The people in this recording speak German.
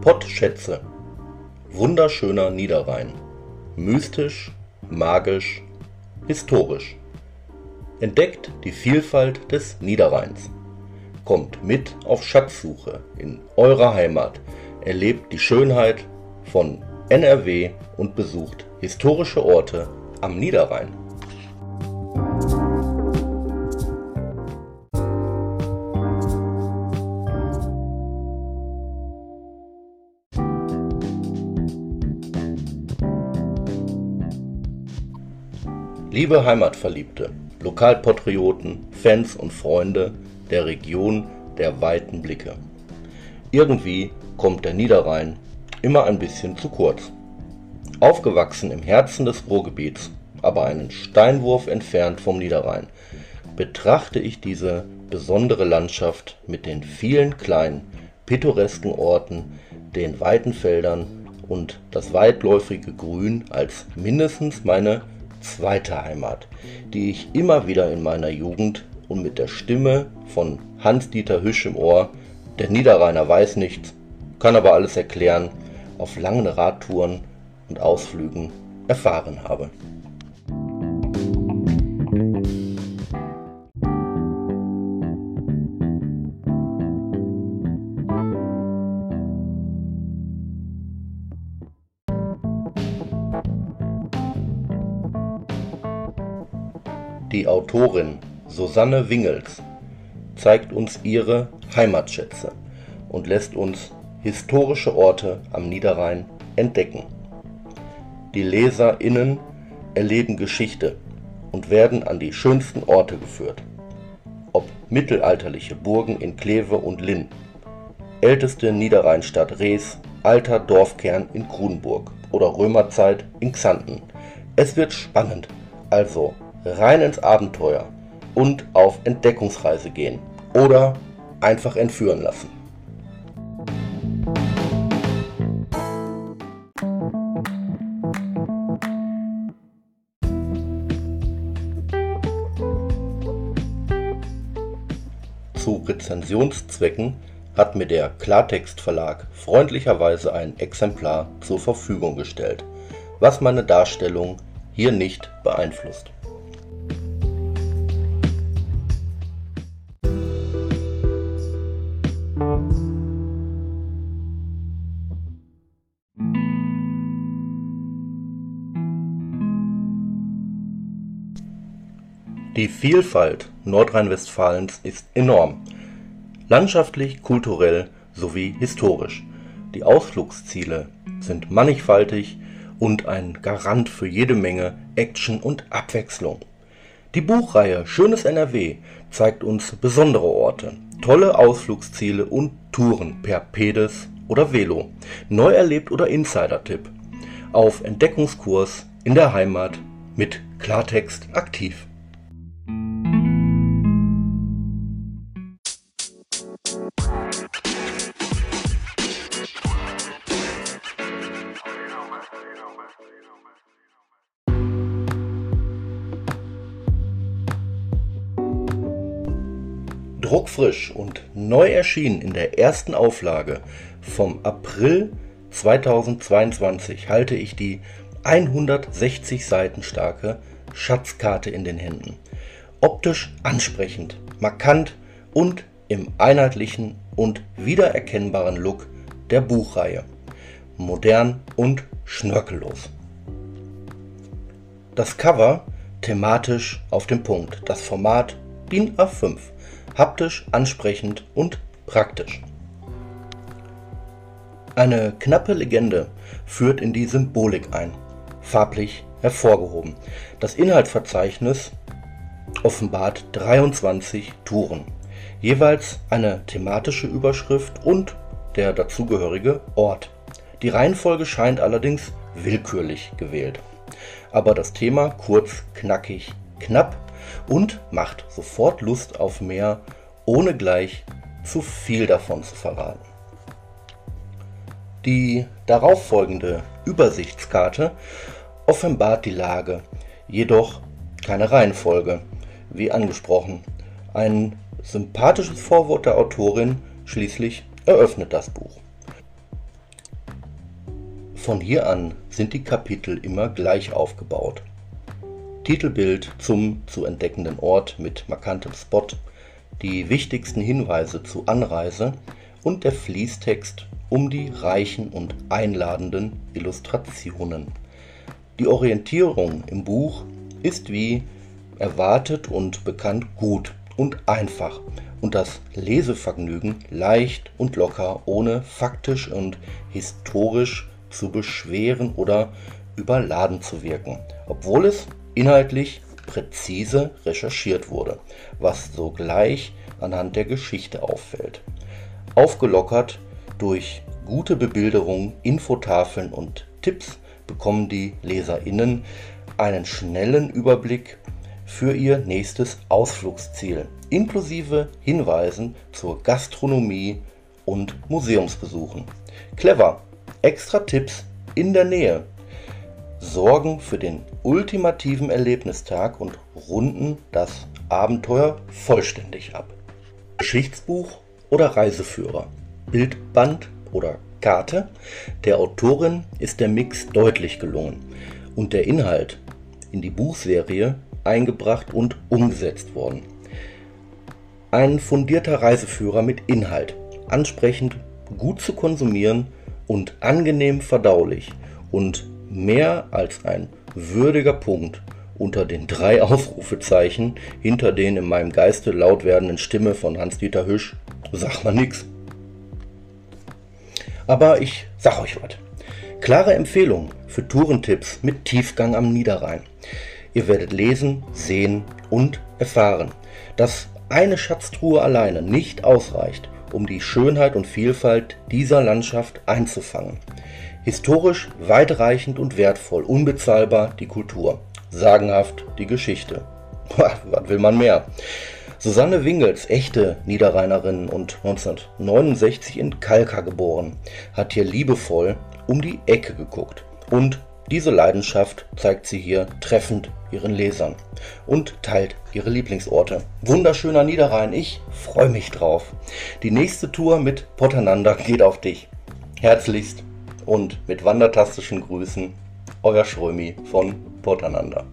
Pottschätze. Wunderschöner Niederrhein. Mystisch, magisch, historisch. Entdeckt die Vielfalt des Niederrheins. Kommt mit auf Schatzsuche in eurer Heimat. Erlebt die Schönheit von NRW und besucht historische Orte am Niederrhein. Liebe Heimatverliebte, Lokalpatrioten, Fans und Freunde der Region der weiten Blicke. Irgendwie kommt der Niederrhein immer ein bisschen zu kurz. Aufgewachsen im Herzen des Ruhrgebiets, aber einen Steinwurf entfernt vom Niederrhein, betrachte ich diese besondere Landschaft mit den vielen kleinen, pittoresken Orten, den weiten Feldern und das weitläufige Grün als mindestens meine zweite Heimat, die ich immer wieder in meiner Jugend und mit der Stimme von Hans-Dieter Hüsch im Ohr, der Niederrheiner weiß nichts, kann aber alles erklären, auf langen Radtouren und Ausflügen erfahren habe. Die Autorin Susanne Wingels zeigt uns ihre Heimatschätze und lässt uns historische Orte am Niederrhein entdecken. Die LeserInnen erleben Geschichte und werden an die schönsten Orte geführt. Ob mittelalterliche Burgen in Kleve und Linn, älteste Niederrheinstadt Rees, alter Dorfkern in Grunburg oder Römerzeit in Xanten. Es wird spannend, also rein ins Abenteuer und auf Entdeckungsreise gehen oder einfach entführen lassen. Zu Rezensionszwecken hat mir der Klartext Verlag freundlicherweise ein Exemplar zur Verfügung gestellt, was meine Darstellung hier nicht beeinflusst. Die Vielfalt Nordrhein-Westfalens ist enorm, landschaftlich, kulturell sowie historisch. Die Ausflugsziele sind mannigfaltig und ein Garant für jede Menge Action und Abwechslung. Die Buchreihe Schönes NRW zeigt uns besondere Orte, tolle Ausflugsziele und Touren per Pedes oder Velo, neu erlebt oder Insider-Tipp. Auf Entdeckungskurs in der Heimat mit Klartext aktiv. Druckfrisch und neu erschienen in der ersten Auflage vom April 2022 halte ich die 160 Seiten starke Schatzkarte in den Händen. Optisch ansprechend, markant und im einheitlichen und wiedererkennbaren Look der Buchreihe. Modern und schnörkellos. Das Cover thematisch auf dem Punkt. Das Format DIN A5 haptisch ansprechend und praktisch. Eine knappe Legende führt in die Symbolik ein, farblich hervorgehoben. Das Inhaltsverzeichnis offenbart 23 Touren, jeweils eine thematische Überschrift und der dazugehörige Ort. Die Reihenfolge scheint allerdings willkürlich gewählt. Aber das Thema kurz, knackig, knapp und macht sofort Lust auf mehr, ohne gleich zu viel davon zu verraten. Die darauffolgende Übersichtskarte offenbart die Lage, jedoch keine Reihenfolge, wie angesprochen. Ein sympathisches Vorwort der Autorin schließlich eröffnet das Buch. Von hier an sind die Kapitel immer gleich aufgebaut. Titelbild zum zu entdeckenden Ort mit markantem Spot, die wichtigsten Hinweise zu Anreise und der Fließtext um die reichen und einladenden Illustrationen. Die Orientierung im Buch ist wie erwartet und bekannt gut und einfach und das Lesevergnügen leicht und locker, ohne faktisch und historisch zu beschweren oder überladen zu wirken, obwohl es inhaltlich präzise recherchiert wurde, was sogleich anhand der Geschichte auffällt. Aufgelockert durch gute Bebilderung, Infotafeln und Tipps bekommen die Leserinnen einen schnellen Überblick für ihr nächstes Ausflugsziel, inklusive Hinweisen zur Gastronomie und Museumsbesuchen. Clever, extra Tipps in der Nähe, sorgen für den ultimativen Erlebnistag und runden das Abenteuer vollständig ab. Geschichtsbuch oder Reiseführer, Bildband oder Karte. Der Autorin ist der Mix deutlich gelungen und der Inhalt in die Buchserie eingebracht und umgesetzt worden. Ein fundierter Reiseführer mit Inhalt, ansprechend, gut zu konsumieren und angenehm verdaulich und mehr als ein würdiger Punkt unter den drei Ausrufezeichen hinter den in meinem Geiste laut werdenden Stimme von Hans-Dieter Hüsch, sag mal nix. Aber ich sag euch was. Klare Empfehlung für Tourentipps mit Tiefgang am Niederrhein. Ihr werdet lesen, sehen und erfahren, dass eine Schatztruhe alleine nicht ausreicht, um die Schönheit und Vielfalt dieser Landschaft einzufangen. Historisch weitreichend und wertvoll, unbezahlbar die Kultur, sagenhaft die Geschichte. Was will man mehr? Susanne Wingels, echte Niederrheinerin und 1969 in Kalka geboren, hat hier liebevoll um die Ecke geguckt und diese Leidenschaft zeigt sie hier treffend ihren Lesern und teilt ihre Lieblingsorte. Wunderschöner Niederrhein, ich freue mich drauf. Die nächste Tour mit Potternander geht auf dich. Herzlichst und mit wandertastischen Grüßen, euer Schrömi von Potternander.